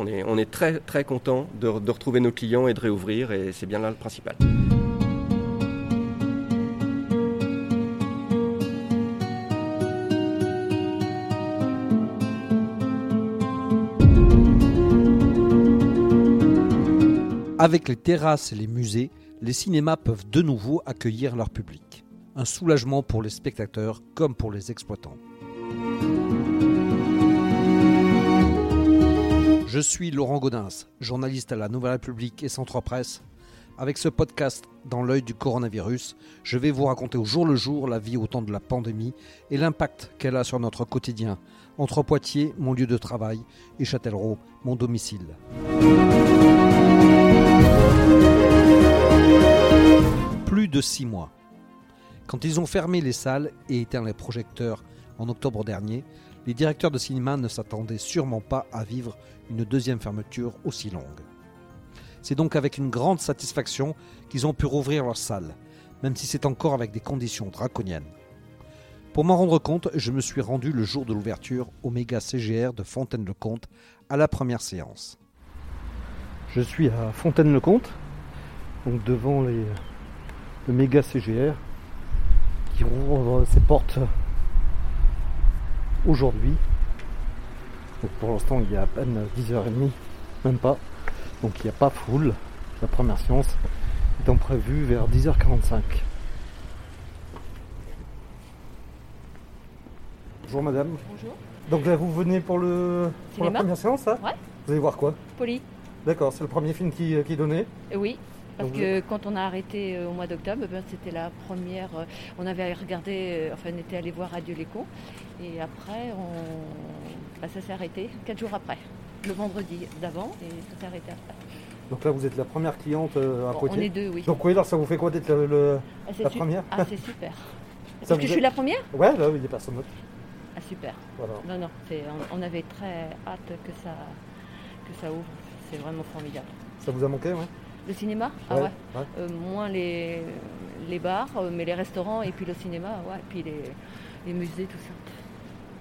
On est, très très content de retrouver nos clients et de réouvrir et c'est bien là le principal. Avec les terrasses et les musées, les cinémas peuvent de nouveau accueillir leur public. Un soulagement pour les spectateurs comme pour les exploitants. Je suis Laurent Gaudens, journaliste à la Nouvelle République et Centre Presse. Avec ce podcast dans l'œil du coronavirus, je vais vous raconter au jour le jour la vie au temps de la pandémie et l'impact qu'elle a sur notre quotidien, entre Poitiers, mon lieu de travail, et Châtellerault, mon domicile. Plus de six mois. Quand ils ont fermé les salles et éteint les projecteurs en octobre dernier, les directeurs de cinéma ne s'attendaient sûrement pas à vivre une deuxième fermeture aussi longue. C'est donc avec une grande satisfaction qu'ils ont pu rouvrir leurs salles, même si c'est encore avec des conditions draconiennes. Pour m'en rendre compte, je me suis rendu le jour de l'ouverture au méga CGR de Fontaine-le-Comte à la première séance. Je suis à Fontaine-le-Comte, donc devant les, le méga CGR qui rouvre ses portes aujourd'hui. Donc pour l'instant, il y a à peine 10h30, même pas. Donc il n'y a pas foule. La première séance étant prévue vers 10h45. Bonjour madame. Bonjour. Donc là vous venez pour, le, pour la première séance là Ouais. Vous allez voir quoi? Poli. D'accord, c'est le premier film qui, qui est donné. Euh, Oui. Parce Donc, que quand on a arrêté euh, au mois d'octobre, ben, c'était la première. euh, on avait regardé, euh, enfin, on était allé voir Adieu cons. Et après, on, ben, ça s'est arrêté quatre jours après. Le vendredi d'avant, et ça s'est arrêté après. Donc là vous êtes la première cliente à Bon, on Poitiers. est deux, oui. Donc oui, alors ça vous fait quoi d'être le, le- Ah, c'est la su- première Ah, c'est super. Parce que je a- suis la première Ouais, là, il est personne d'autre. Ah, super. Voilà. Non, non, on avait très hâte que ça, que ça ouvre. C'est vraiment formidable. Ça vous a manqué, ouais? Le cinéma Ah Ouais, ouais. ouais. Euh, moins les, les bars, euh, mais les restaurants et puis le cinéma, ouais, et puis les, les musées, tout ça.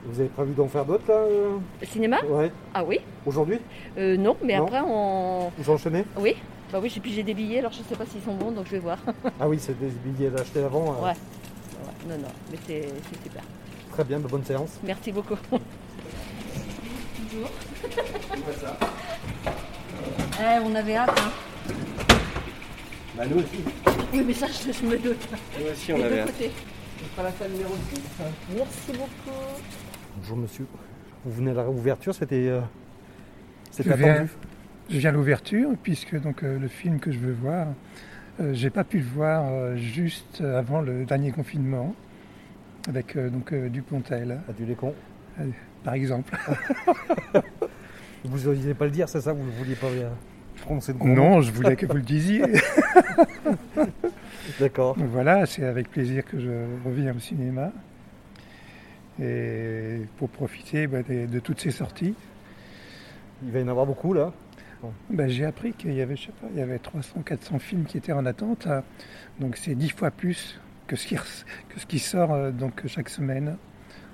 Vous avez prévu d'en faire d'autres là euh? Le cinéma? Ouais. Ah oui Aujourd'hui? Euh, Non, mais Non. après on. Vous enchaînez? Oui Bah oui, j'ai puis j'ai des billets, alors je sais pas s'ils sont bons, donc je vais voir. Ah oui, c'est des billets achetés avant. euh, ouais. Ouais, Non, non, mais c'est c'est super. Très bien, de bonne séance. Merci beaucoup. Bonjour. Eh, on avait hâte, hein. Bah, nous aussi. Oui, mais ça, je, je me doute. Nous aussi on deux avait. côtés. Merci beaucoup. Bonjour monsieur. Vous venez à la réouverture, c'était. euh, C'était Je viens. attendu Je viens à l'ouverture puisque donc euh, le film que je veux voir, euh, j'ai pas pu le voir euh, juste avant le dernier confinement avec euh, donc euh, Dupontel Adieu les cons. par exemple. Vous n'osez pas le dire, c'est ça Vous ne vouliez pas prononcer de gros mots non, je voulais que vous le disiez. D'accord. Voilà, c'est avec plaisir que je reviens au cinéma et pour profiter bah, de toutes ces sorties. Il va y en avoir beaucoup là. Bah, j'ai appris qu'il y avait, je sais pas, il y avait 300-400 films qui étaient en attente. Donc c'est dix fois plus que ce qui, que ce qui sort euh, donc chaque semaine.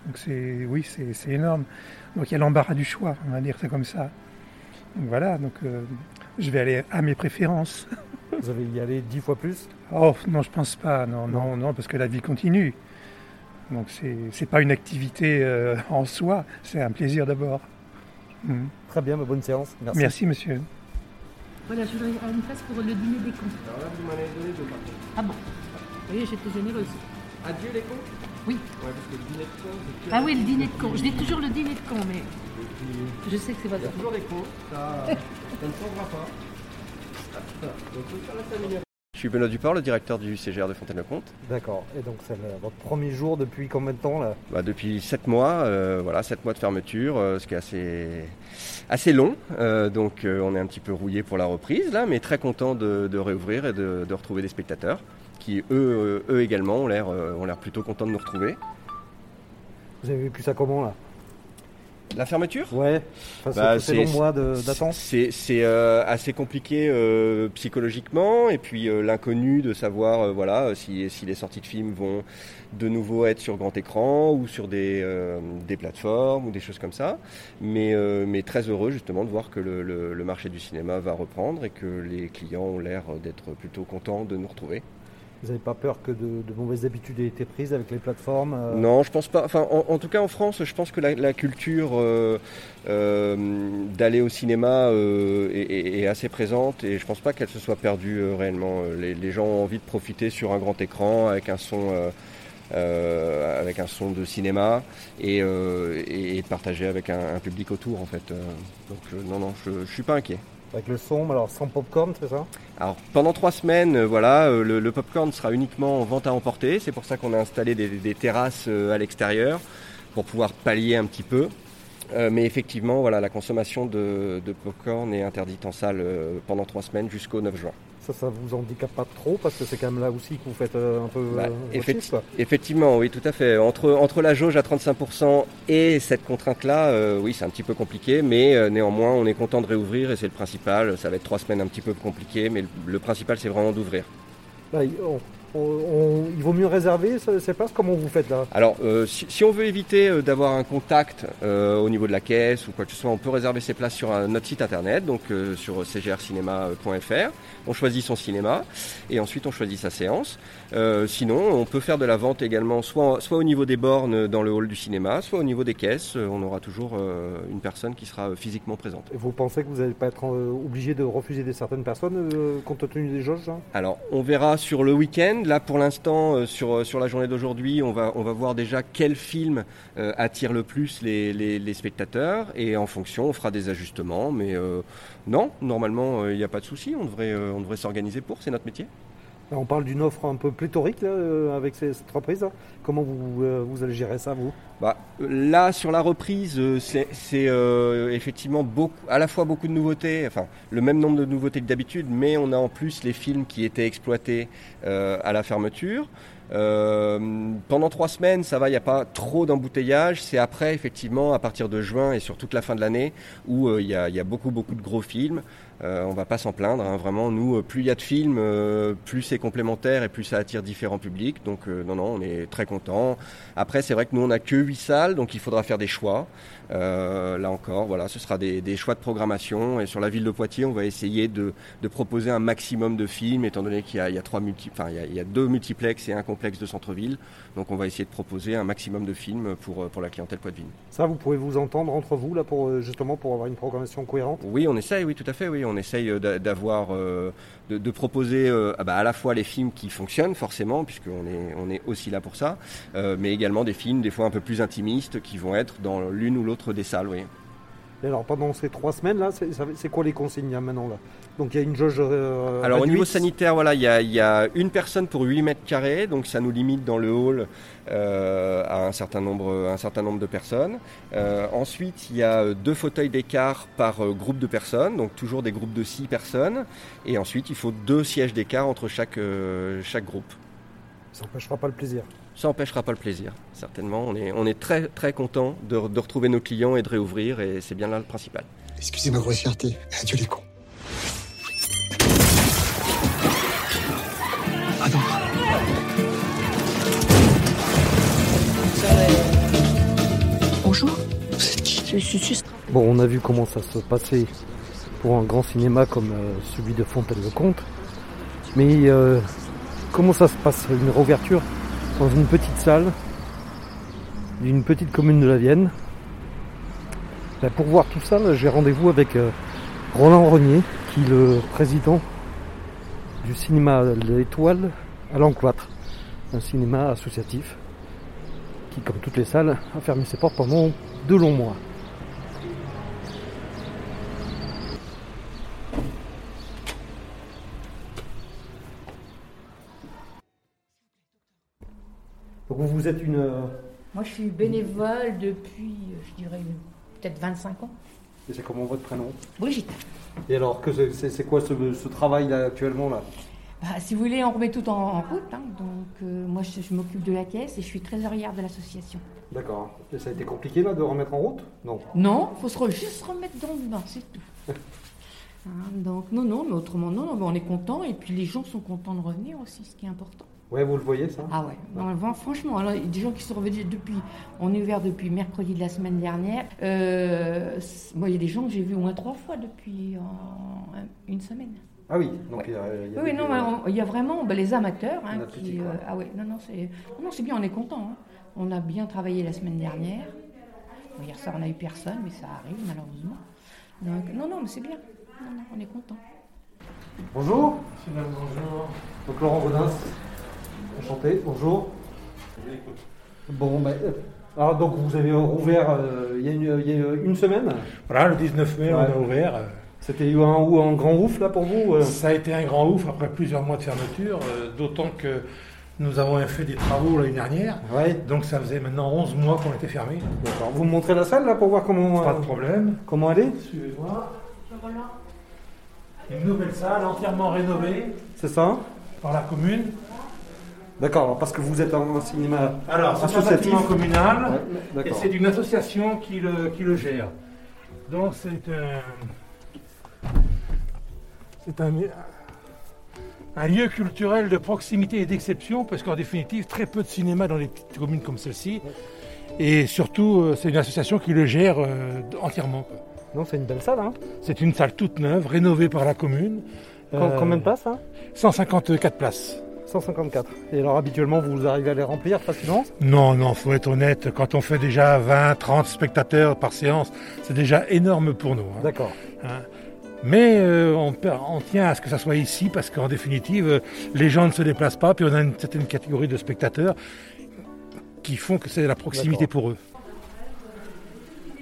Donc c'est, oui, c'est énorme. Donc il y a l'embarras du choix, on va dire ça comme ça. Donc voilà, donc euh, je vais aller à mes préférences. Vous allez y aller dix fois plus? Oh non, je pense pas. Non, non, non, parce que la vie continue. Donc c'est, c'est pas une activité euh, en soi, c'est un plaisir d'abord. Mhm. Très bien, bonne séance. Merci. Merci monsieur. Voilà, je voudrais une place pour le dîner des cons. Alors là, vous m'en avez donné deux par contre. Ah bon? Oui, j'étais généreuse. Adieu les cons Oui. Ouais, parce que le dîner de que- Ah oui, le dîner de cons. Je dis toujours le dîner de cons, mais je sais que c'est pas Il y ça. a toujours des cons, ça, ça ne changera pas. Donc, faut faire la famille. Je suis Benoît Duport, le directeur du CGR de Fontaine-le-Comte. D'accord. Et donc c'est votre premier jour depuis combien de temps là? Bah, depuis 7 mois, euh, voilà, 7 mois de fermeture, euh, ce qui est assez, assez long. Euh, donc on est un petit peu rouillé pour la reprise là, mais très content de, de réouvrir et de, de retrouver des spectateurs qui eux, eux également ont l'air, ont l'air plutôt contents de nous retrouver. Vous avez vécu ça comment là? La fermeture? Ouais, enfin, Bah, c'est long mois d'attente. C'est euh, assez compliqué euh, psychologiquement et puis euh, l'inconnu de savoir voilà si, si les sorties de films vont de nouveau être sur grand écran ou sur des, des plateformes ou des choses comme ça. Mais, mais très heureux justement de voir que le, le- le marché du cinéma va reprendre et que les clients ont l'air d'être plutôt contents de nous retrouver. Vous n'avez pas peur que de, mauvaises habitudes aient été prises avec les plateformes euh, Non, je pense pas. Enfin, en, tout cas en France, je pense que la, culture euh, euh, d'aller au cinéma est, assez présente et je pense pas qu'elle se soit perdue réellement. Les, gens ont envie de profiter sur un grand écran avec un son. avec un son de cinéma et, de partager avec un, public autour en fait. Donc non non, je, je suis pas inquiet. Avec le son, alors sans popcorn, c'est ça? Alors pendant trois semaines, euh, voilà, euh, le, popcorn sera uniquement en vente à emporter. C'est pour ça qu'on a installé des, terrasses euh, à l'extérieur pour pouvoir pallier un petit peu. Mais effectivement, voilà, la consommation de, de popcorn est interdite en salle pendant trois semaines jusqu'au 9 juin. Ça, ça vous handicape pas trop parce que c'est quand même là aussi que vous faites euh, un peu Bah, euh, votre effecti- chiffre, quoi. Effectivement, oui, tout à fait. Entre, entre la jauge à 35% et cette contrainte-là, euh, oui, c'est un petit peu compliqué, mais euh, néanmoins, on est content de réouvrir et c'est le principal. Ça va être trois semaines un petit peu compliqué, mais le, le principal, c'est vraiment d'ouvrir. On- on- on- il vaut mieux réserver ce- ces places? Comment vous faites là? Alors, euh, si, si on veut éviter euh, d'avoir un contact euh, au niveau de la caisse ou quoi que ce soit, on peut réserver ses places sur un- notre site internet, donc euh, sur cgrcinema.fr. On choisit son cinéma et ensuite on choisit sa séance. Sinon, on peut faire de la vente également, soit, soit au niveau des bornes dans le hall du cinéma, soit au niveau des caisses. On aura toujours une personne qui sera physiquement présente. Et Vous pensez que vous n'allez pas être obligé de refuser des certaines personnes compte tenu des jauges hein? Alors, on verra sur le week-end. Là, pour l'instant, euh, sur, euh, sur la journée d'aujourd'hui, on va, voir déjà quel film euh, attire le plus les, spectateurs. Et en fonction, on fera des ajustements. Mais non, normalement, il n'y a pas de souci. On devrait s'organiser pour. C'est notre métier. On parle d'une offre un peu pléthorique euh, avec cette reprise. là. Comment vous, euh, vous allez gérer ça, vous? Bah, là, sur la reprise, euh, c'est effectivement beaucoup, à la fois beaucoup de nouveautés, enfin le même nombre de nouveautés que d'habitude, mais on a en plus les films qui étaient exploités à la fermeture. Pendant trois semaines, ça va, il n'y a pas trop d'embouteillage. C'est après, effectivement, à partir de juin et sur toute la fin de l'année, où il y, y a beaucoup, beaucoup de gros films. Euh, on va pas s'en plaindre, hein. vraiment. Nous, euh, plus il y a de films, euh, plus c'est complémentaire et plus ça attire différents publics. Donc, euh, non, non, on est très content. Après, c'est vrai que nous, on n'a que 8 salles, donc il faudra faire des choix. Là encore, voilà, ce sera des, des choix de programmation. Et sur la ville de Poitiers, on va essayer de, de proposer un maximum de films, étant donné qu'il y a, il y a trois multi, enfin, il y a, il y a deux multiplex et un complexe de centre-ville. Donc, on va essayer de proposer un maximum de films pour, pour la clientèle poitevine. Ça, vous pouvez vous entendre entre vous là pour justement pour avoir une programmation cohérente? Oui, on essaye, oui, tout à fait, oui. On essaye euh, euh, de, proposer euh, ah bah, à la fois les films qui fonctionnent forcément, puisqu'on est, on est aussi là pour ça, mais également des films des fois un peu plus intimistes qui vont être dans l'une ou l'autre des salles. Et alors pendant ces trois semaines là, c'est quoi les consignes maintenant là? Donc il y a une jauge. euh, Alors au niveau sanitaire, voilà, il y a, il y a une personne pour 8 mètres carrés, donc ça nous limite dans le hall euh, à un certain nombre, un certain nombre de personnes. Euh, ensuite, il y a deux fauteuils d'écart par groupe de personnes, donc toujours des groupes de 6 personnes. Et ensuite, il faut deux sièges d'écart entre chaque, chaque groupe. Ça n'empêchera pas le plaisir. Ça n'empêchera pas le plaisir, certainement. On est, on est très très content de, de retrouver nos clients et de réouvrir, et c'est bien là le principal. Excusez ma grossièreté. Adieu les cons. Pardon. Bonjour, Vous êtes qui je suis juste. Bon, on a vu comment ça se passait pour un grand cinéma comme euh, celui de Fontaine-le-Comte. Mais euh, comment ça se passe une réouverture? Dans une petite salle d'une petite commune de la Vienne Ben, Pour voir tout ça, là, j'ai rendez-vous avec euh, Roland Renier, qui est le président du cinéma L'Étoile à l'Encloître, un cinéma associatif qui, comme toutes les salles, a fermé ses portes pendant de longs mois. Vous, vous êtes une... euh, Moi, je suis bénévole depuis, euh, je dirais, peut-être 25 ans. et c'est comment votre prénom? Brigitte. Et alors, que c'est- c'est c'est quoi ce, ce travail là actuellement là? Bah, si vous voulez, on remet tout en, en route. hein. Donc, euh, moi, je, je m'occupe de la caisse et je suis trésorière de l'association. D'accord. Et ça a été compliqué là de remettre en route? Non. Non, il faut se re- juste se remettre dans le bain, c'est tout. Hein, donc, non, non, mais autrement, non, non, mais on est content. Et puis, les gens sont contents de revenir aussi, ce qui est important. Ouais, vous le voyez ça Ah ouais, non, vraiment, franchement, alors, il y a des gens qui sont revenus depuis. On est ouvert depuis mercredi de la semaine dernière. Euh, moi, il y a des gens que j'ai vus au moins trois fois depuis une semaine. Ah oui. Donc il y a, il y a Oui, des- non, mais on- il y a vraiment ben, les amateurs hein, qui. euh, ah ouais, non, non, c'est non, c'est bien, on est content. hein. On a bien travaillé la semaine dernière. Bon, hier soir, on n'a eu personne, mais ça arrive malheureusement. Donc, non, non, mais c'est bien. Non, non, on est content. Bonjour. bonjour. Donc Laurent Godin. Enchanté. Bonjour. Bon, ben, euh, alors donc vous avez rouvert euh, il, y a une, il y a une semaine. Voilà, le 19 mai, Ouais. on a ouvert. euh, C'était eu un, ou un grand ouf là pour vous euh Ça a été un grand ouf après plusieurs mois de fermeture, euh, d'autant que nous avons fait des travaux l'année dernière. Ouais. Donc ça faisait maintenant 11 mois qu'on était fermés. D'accord. Vous me montrez la salle là pour voir comment Pas euh, de problème. comment elle est Suivez-moi. Une nouvelle salle entièrement rénovée C'est ça par la commune. D'accord. Parce que vous êtes un cinéma Alors, c'est un bâtiment communal. Ouais, Et c'est une association qui le, qui le gère. Donc c'est un, c'est un, un lieu culturel de proximité et d'exception, parce qu'en définitive, très peu de cinéma dans les petites communes comme celle-ci. Et surtout, euh, c'est une association qui le gère euh, entièrement. Non, c'est une belle salle. Hein. C'est une salle toute neuve, rénovée par la commune. Com- Euh, Combien de places hein 154 places. 154. Et alors habituellement vous arrivez à les remplir facilement Non, non, faut être honnête, quand on fait déjà 20, 30 spectateurs par séance, c'est déjà énorme pour nous. hein. D'accord. Hein. Mais euh, on, tient à ce que ça soit ici parce qu'en définitive, euh, les gens ne se déplacent pas, puis on a une certaine catégorie de spectateurs qui font que c'est la proximité pour eux.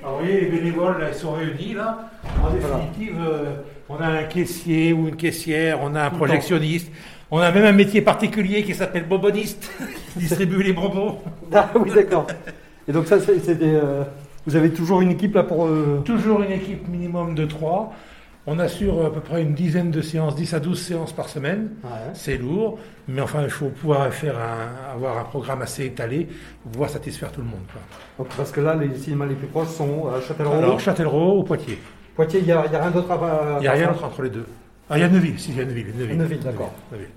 Alors vous voyez, les bénévoles, là, ils sont réunis là. En définitive, euh, on a un caissier ou une caissière, on a un projectionniste, on a même un métier particulier qui s'appelle bonboniste, qui distribue les bonbons. Ah oui, d'accord. Et donc ça, des, euh, vous avez toujours une équipe là pour... euh, Toujours une équipe minimum de 3. On assure à peu près une dizaine de séances, 10 à 12 séances par semaine. C'est lourd, mais enfin, il faut pouvoir faire un- avoir un programme assez étalé pour pouvoir satisfaire tout le monde. quoi. Donc, parce que là, les cinémas les plus proches sont à Châtellerault. Alors, Châtellerault ou Poitiers. Poitiers, il n'y a, a rien d'autre à... Il n'y a rien d'autre entre les deux. Ah, il y a Neuville, si, il y a Neuville. Neuville, Neuville, d'accord.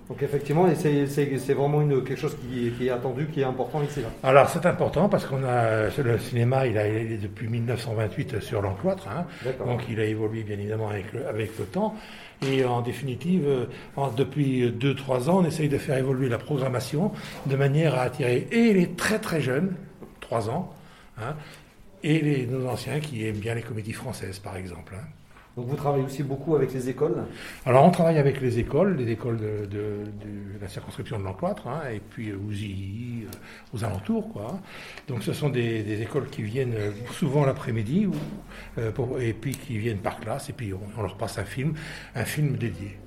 Donc effectivement, c'est- vraiment une, quelque chose qui, est- qui est attendu, qui est important ici. Là. Alors, c'est important parce qu'on a le cinéma, il, a, il est depuis 1928 sur l'encloître. hein. Donc il a évolué bien évidemment avec le, avec le temps. Et en définitive, euh, en- depuis 2-3 ans, on essaye de faire évoluer la programmation de manière à attirer et les très très jeunes, 3 ans, hein, et les, nos anciens qui aiment bien les comédies françaises par exemple. hein. Donc vous travaillez aussi beaucoup avec les écoles. Alors on travaille avec les écoles, les écoles de, de- de la circonscription de l'Encloître, hein, et puis Ouzy, euh, aux alentours. Quoi. Donc ce sont des, des écoles qui viennent euh, souvent l'après-midi, euh, et puis qui viennent par classe, et puis on leur passe un film, un film dédié.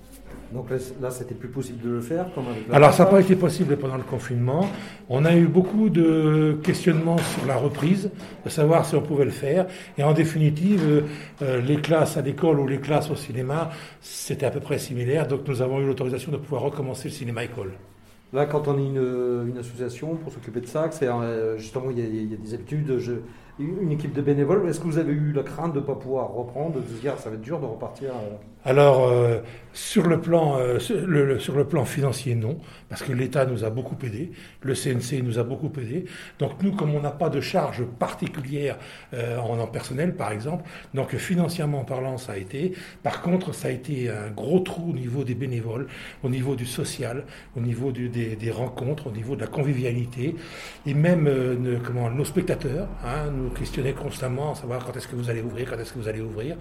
Donc là, c'était plus possible de le faire comme avec la Alors ça n'a pas été possible pendant le confinement. On a eu beaucoup de questionnements sur la reprise, de savoir si on pouvait le faire. Et en définitive, euh, euh, les classes à l'école ou les classes au cinéma, c'était à peu près similaire. Donc nous avons eu l'autorisation de pouvoir recommencer le cinéma-école. Là, quand on est une, une association pour s'occuper de ça, c'est euh, justement il y, a, il y a des habitudes, je- une équipe de bénévoles. Est-ce que vous avez eu la crainte de ne pas pouvoir reprendre, de se dire ça va être dur de repartir euh, Alors, euh, sur, le plan, euh, sur, le, plan financier, non, parce que l'État nous a beaucoup aidé, le CNC nous a beaucoup aidé. Donc nous, comme on n'a pas de charge particulière euh, en, personnel, par exemple, donc financièrement parlant, ça a été. Par contre, ça a été un gros trou au niveau des bénévoles, au niveau du social, au niveau des, des rencontres, au niveau de la convivialité, et même comment, nos spectateurs hein, nous questionnaient constamment, savoir quand est-ce que vous allez ouvrir, quand est-ce que vous allez ouvrir.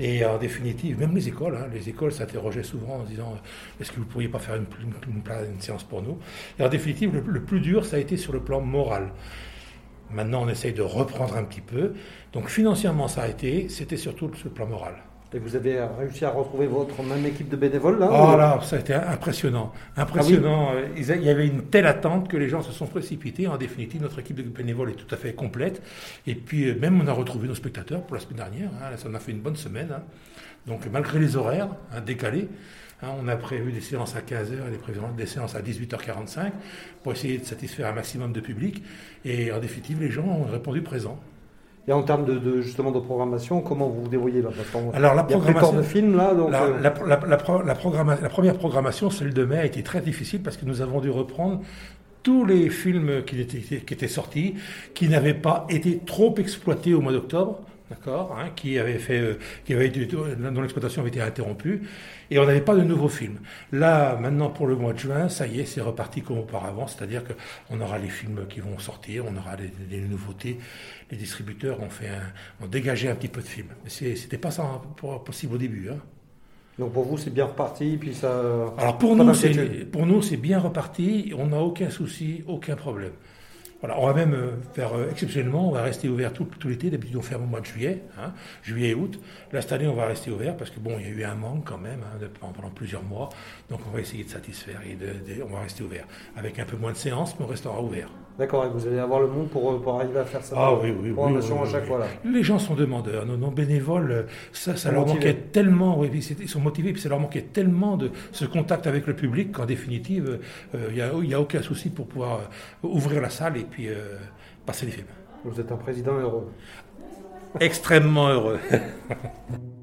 Et en définitive, même les écoles, hein, les écoles s'interrogeaient souvent en disant est-ce que vous ne pourriez pas faire une, une séance pour nous? Et en définitive, le, le plus dur, ça a été sur le plan moral. Maintenant, on essaye de reprendre un petit peu. Donc financièrement, ça a été, c'était surtout sur le plan moral. Et vous avez réussi à retrouver votre même équipe de bénévoles là Oh ou- là, ça a été impressionnant. Impressionnant. Euh, Il y avait une telle attente que les gens se sont précipités. En définitive, notre équipe de bénévoles est tout à fait complète. Et puis, euh, même, on a retrouvé nos spectateurs pour la semaine dernière. hein. Ça en a fait une bonne semaine. hein. Donc, malgré les horaires hein, décalés, hein, on a prévu des séances à 15h et des, séances à 18h45 pour essayer de satisfaire un maximum de public. Et en définitive, les gens ont répondu présent. Et en termes de, de- justement de programmation, comment vous vous débrouillez là Alors, la programmation. de films là, donc La, euh, la- la- la pro- la programma- la première programmation, celle de mai, a été très difficile parce que nous avons dû reprendre tous les films qui étaient, qui étaient sortis, qui n'avaient pas été trop exploités au mois d'octobre, d'accord, hein, qui avaient fait, euh, qui avaient été, dont l'exploitation avait été interrompue, et on n'avait pas de nouveaux films. Là, maintenant pour le mois de juin, ça y est, c'est reparti comme auparavant, c'est-à-dire que on aura les films qui vont sortir, on aura des, nouveautés. Les distributeurs ont fait, un- ont dégagé un petit peu de films, mais c'était pas ça hein, possible au début. Hein. donc pour vous c'est bien reparti, puis ça. Alors pour nous, c'est pour nous c'est bien reparti. On n'a aucun souci, aucun problème. Voilà, on va même euh, faire euh, exceptionnellement, on va rester ouvert tout, tout l'été. D'habitude on ferme au mois de juillet, hein, juillet et août. Là cette année on va rester ouvert parce que bon il y a eu un manque quand même hein, pendant plusieurs mois. Donc on va essayer de satisfaire et on va rester ouvert avec un peu moins de séances, mais on restera ouvert. D'accord, et vous allez avoir le monde pour, euh, pour arriver à faire ça. Ah oui, oui, oui, oui, à chaque oui. fois là. Les gens sont demandeurs. Nos, nos bénévoles, euh, ça, ça leur motivés. manquait tellement. Oui, ils sont motivés, puis ça leur manquait tellement de ce contact avec le public qu'en définitive, euh, il n'y a, aucun souci pour pouvoir euh, ouvrir la salle et puis euh, passer les films. Vous êtes un président heureux. Extrêmement heureux.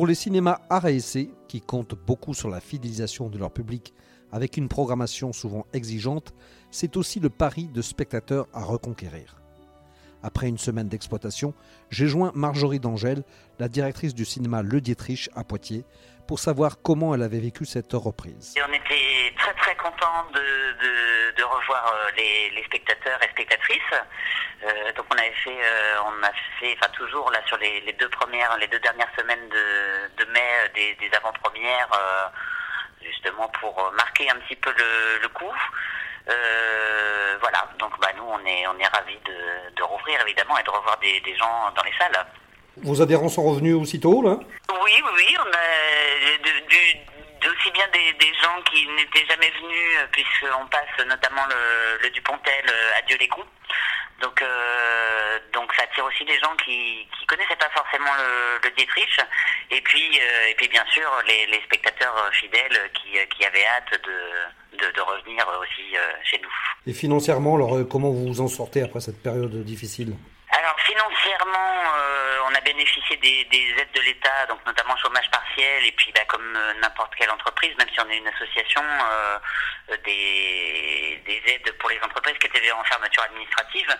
Pour les cinémas art et qui comptent beaucoup sur la fidélisation de leur public avec une programmation souvent exigeante, c'est aussi le pari de spectateurs à reconquérir. Après une semaine d'exploitation, j'ai joint Marjorie d'Angèle, la directrice du cinéma Le Dietrich à Poitiers, pour savoir comment elle avait vécu cette reprise. On était très très contents de, revoir euh, les spectateurs et spectatrices. Euh, donc on avait fait, euh, on a fait, enfin toujours là sur les, les deux premières, les deux dernières semaines de, de mai, euh, des, des avant-premières, euh, justement pour marquer un petit peu le, le coup. Voilà, donc bah nous on est on est ravis de, de rouvrir évidemment et de revoir des, des gens dans les salles. Vos adhérents sont revenus aussitôt là? Oui, oui, oui, on a du- aussi bien des, des gens qui n'étaient jamais venus, puisqu'on passe notamment le, le Dupontel, euh, Adieu les coups. Donc, euh, donc ça attire aussi des gens qui qui connaissaient pas forcément le, le Dietrich, et puis euh, et puis bien sûr les, spectateurs euh, fidèles qui, qui avaient hâte de, de, revenir aussi chez nous. Et financièrement, alors comment vous vous en sortez après cette période difficile? Bénéficié des, des aides de l'État, donc notamment chômage partiel, et puis bah, comme euh, n'importe quelle entreprise, même si on est une association, euh, des, des aides pour les entreprises qui étaient en fermeture administrative.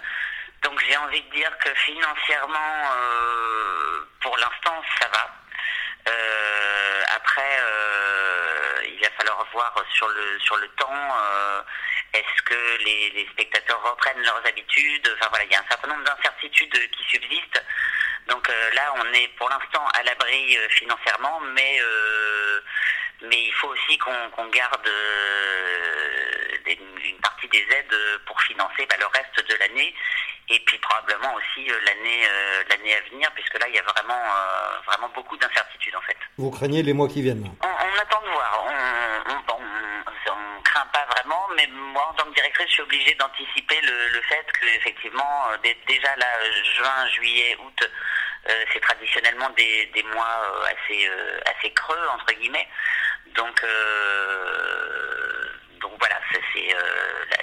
Donc j'ai envie de dire que financièrement, euh, pour l'instant, ça va. Après, il va falloir voir sur le sur le temps. est-ce que les spectateurs reprennent leurs habitudes Enfin voilà, il y a un certain nombre d'incertitudes qui subsistent. Donc euh, là, on est pour l'instant à l'abri euh, financièrement, mais euh, mais il faut aussi qu'on garde des- une partie des aides pour financer bah, le reste de l'année et puis probablement aussi l'année l'année à venir, puisque là, il y a vraiment vraiment beaucoup d'incertitudes en fait. Vous craignez les mois qui viennent On, on attend de voir. On, on, on- craint pas vraiment, mais moi, en tant que directrice, je suis obligée d'anticiper le, le fait que, effectivement, dé- déjà là, juin, juillet, août, euh, c'est traditionnellement des, des mois euh, assez euh, assez creux entre guillemets. Donc donc voilà, c'est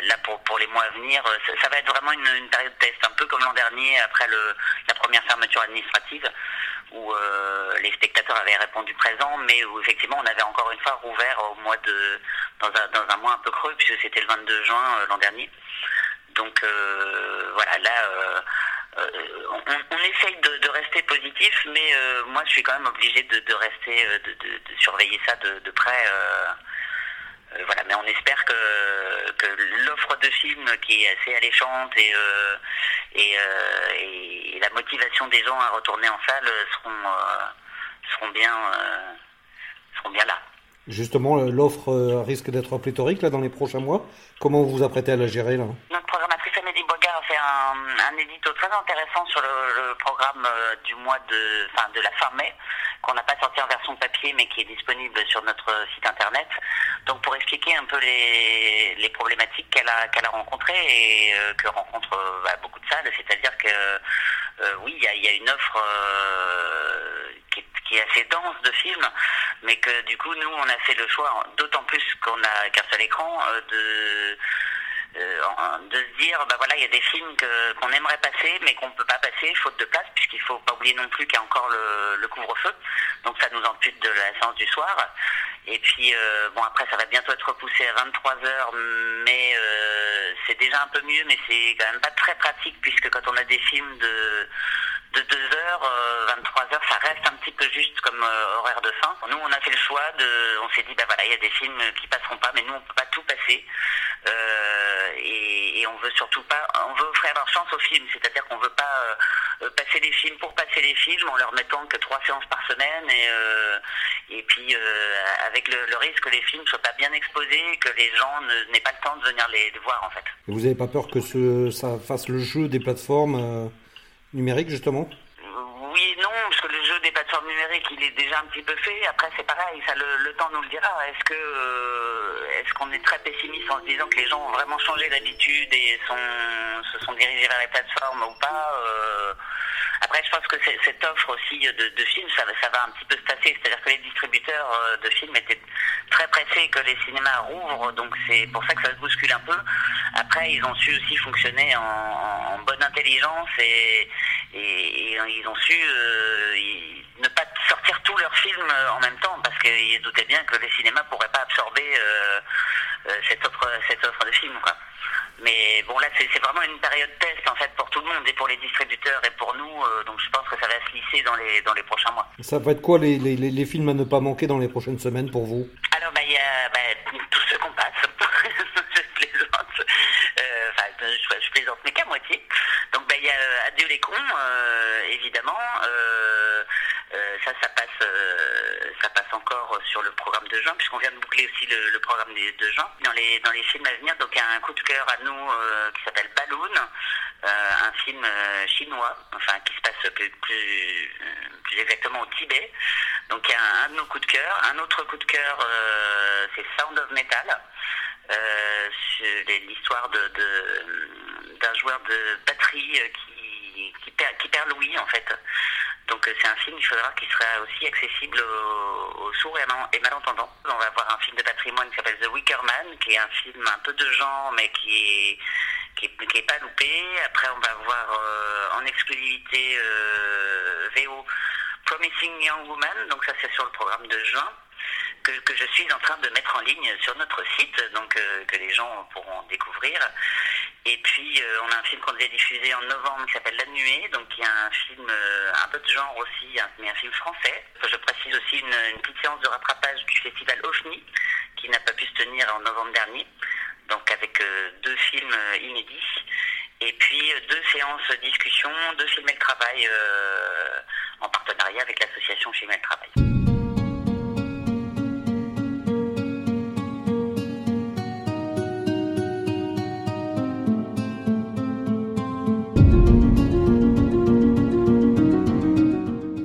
là- pour pour les mois à venir, ça, va être vraiment une, période test, un peu comme l'an dernier après le, la première fermeture administrative où les spectateurs avaient répondu présent, mais où effectivement on avait encore une fois rouvert au mois de dans un, dans un mois un peu creux puisque c'était le 22 juin l'an dernier. Donc voilà, là on, on essaye de, rester positif, mais euh, moi je suis quand même obligé de, rester, euh, de, surveiller ça de, près. euh, espère que, l'offre de films qui est assez alléchante et, euh, euh, la motivation des gens à retourner en salle euh, euh, seront bien là. Justement, euh, l'offre euh, risque d'être pléthorique là dans les prochains mois. Comment vous vous apprêtez à la gérer là Notre programmatrice Amélie Boigard a fait un, un édito très intéressant sur le, programme euh, du mois de, enfin, de la fin mai, qu'on n'a pas sorti en version papier, mais qui est disponible sur notre site internet. Donc pour expliquer un peu les, problématiques qu'elle a, qu'elle a rencontrées et que rencontrent bah, beaucoup de salles, c'est-à-dire que oui, il y y a une offre euh, qui, qui est assez dense de films, mais que du coup nous on a fait le choix, d'autant plus qu'on a qu'un seul écran, euh, de euh, de se dire bah voilà il y a des films que qu'on aimerait passer mais qu'on peut pas passer faute de place puisqu'il faut pas oublier non plus qu'il y a encore le, le couvre-feu. Donc ça nous ampute de la séance du soir. Et puis euh, bon après ça va bientôt être repoussé à 23 heures mais euh, c'est déjà un peu mieux mais c'est quand même pas très pratique puisque quand on a des films de de 2 heures, euh, 23 heures, ça reste un petit peu juste comme euh, horaire de fin. Nous, on a fait le choix de, on s'est dit, bah voilà, il y a des films qui passeront pas, mais nous, on peut pas tout passer. Euh, et, on veut surtout pas, on veut offrir leur chance aux films, c'est-à-dire qu'on veut pas passer les films pour passer les films en leur mettant que trois séances par semaine et et puis avec le, risque que les films soient pas bien exposés, que les gens n'aient pas le temps de venir les, voir en fait. Vous n'avez pas peur que ce, ça fasse le jeu des plateformes numériques justement Oui et non, parce que le jeu des plateformes numériques, il est déjà un petit peu fait. Après, c'est pareil, ça le, temps nous le dira. Est-ce que euh, est-ce qu'on est très pessimiste en se disant que les gens ont vraiment changé d'habitude et se sont dirigés vers les plateformes ou pas euh, Après, je pense que cette offre aussi de, films, ça, va- ça va un petit peu se tasser. C'est-à-dire que les distributeurs euh, de films étaient très pressés que les cinémas rouvrent, donc c'est pour ça que ça se bouscule un peu. Après, ils ont su aussi fonctionner en, bonne intelligence et, ils ont su euh, ne pas sortir tous leurs films euh, en même temps parce qu'ils doutaient bien que les cinémas pourraient pas absorber cette offre cette offre de films quoi. Mais bon là c'est vraiment une période test en fait pour tout le monde et pour les distributeurs et pour nous euh, donc je pense que ça va se lisser dans les dans les prochains mois. Ça va être quoi les, les, films à ne pas manquer dans les prochaines semaines pour vous? Alors, bah, il y a bah, tous ceux qu'on passe. je plaisante. Je, plaisante, mais qu'à moitié. Donc, bah, il y a euh, Adieu les cons, euh, évidemment. Euh, ça, ça passe, ça passe encore sur le programme de juin, puisqu'on vient de boucler aussi le, programme de, juin. Dans les, films à venir, donc il y a un coup de cœur à nous qui s'appelle Balloon, un film chinois, enfin qui se passe plus, exactement au Tibet. Donc il y a un, de nos coups de cœur. Un autre coup de cœur, c'est Sound of Metal. Euh, l'histoire de, de- d'un joueur de batterie euh, qui, qui, perd, qui perd l'ouïe en fait. Donc euh, c'est un film, il faudra qu'il sera aussi accessible aux, sourds et, mal- et malentendants. On va voir un film de patrimoine qui s'appelle The Wicker Man, qui est un film un peu de genre, mais qui est qui pas loupé. Après, on va voir en exclusivité VO Promising Young Woman, donc ça c'est sur le programme de juin. Que, je suis en train de mettre en ligne sur notre site, donc euh, que les gens pourront découvrir. Et puis euh, on a un film qu'on devait diffuser en novembre qui s'appelle La Nuée, donc y a un film euh, un peu de genre aussi, mais un film français. Je précise aussi une, petite séance de rattrapage du festival OFNI qui n'a pas pu se tenir en novembre dernier, donc avec deux films inédits. Et puis deux séances discussion, deux films et le travail en partenariat avec l'association Film et le travail.